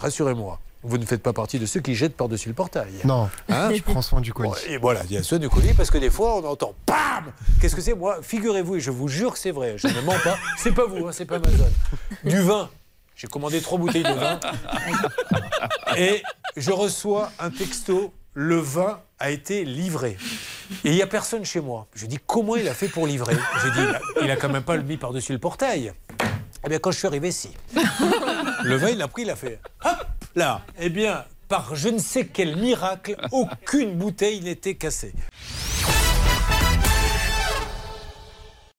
rassurez-moi, vous ne faites pas partie de ceux qui jettent par-dessus le portail. Non, Hein je prends soin du colis. Et voilà, il y a soin du colis parce que des fois on entend PAM Qu'est-ce que c'est? Moi, figurez-vous, et je vous jure que c'est vrai, je ne mens pas, c'est pas vous, hein, c'est pas Amazon. Du vin. J'ai commandé trois bouteilles de vin. Et je reçois un texto le vin a été livré. Et il n'y a personne chez moi. Je dis comment il a fait pour livrer? J'ai dit il a, il a quand même pas le mis par-dessus le portail. Eh bien, quand je suis arrivé, si. Le vin, il l'a pris, il a fait hop là. Eh bien, par je ne sais quel miracle, aucune bouteille n'était cassée.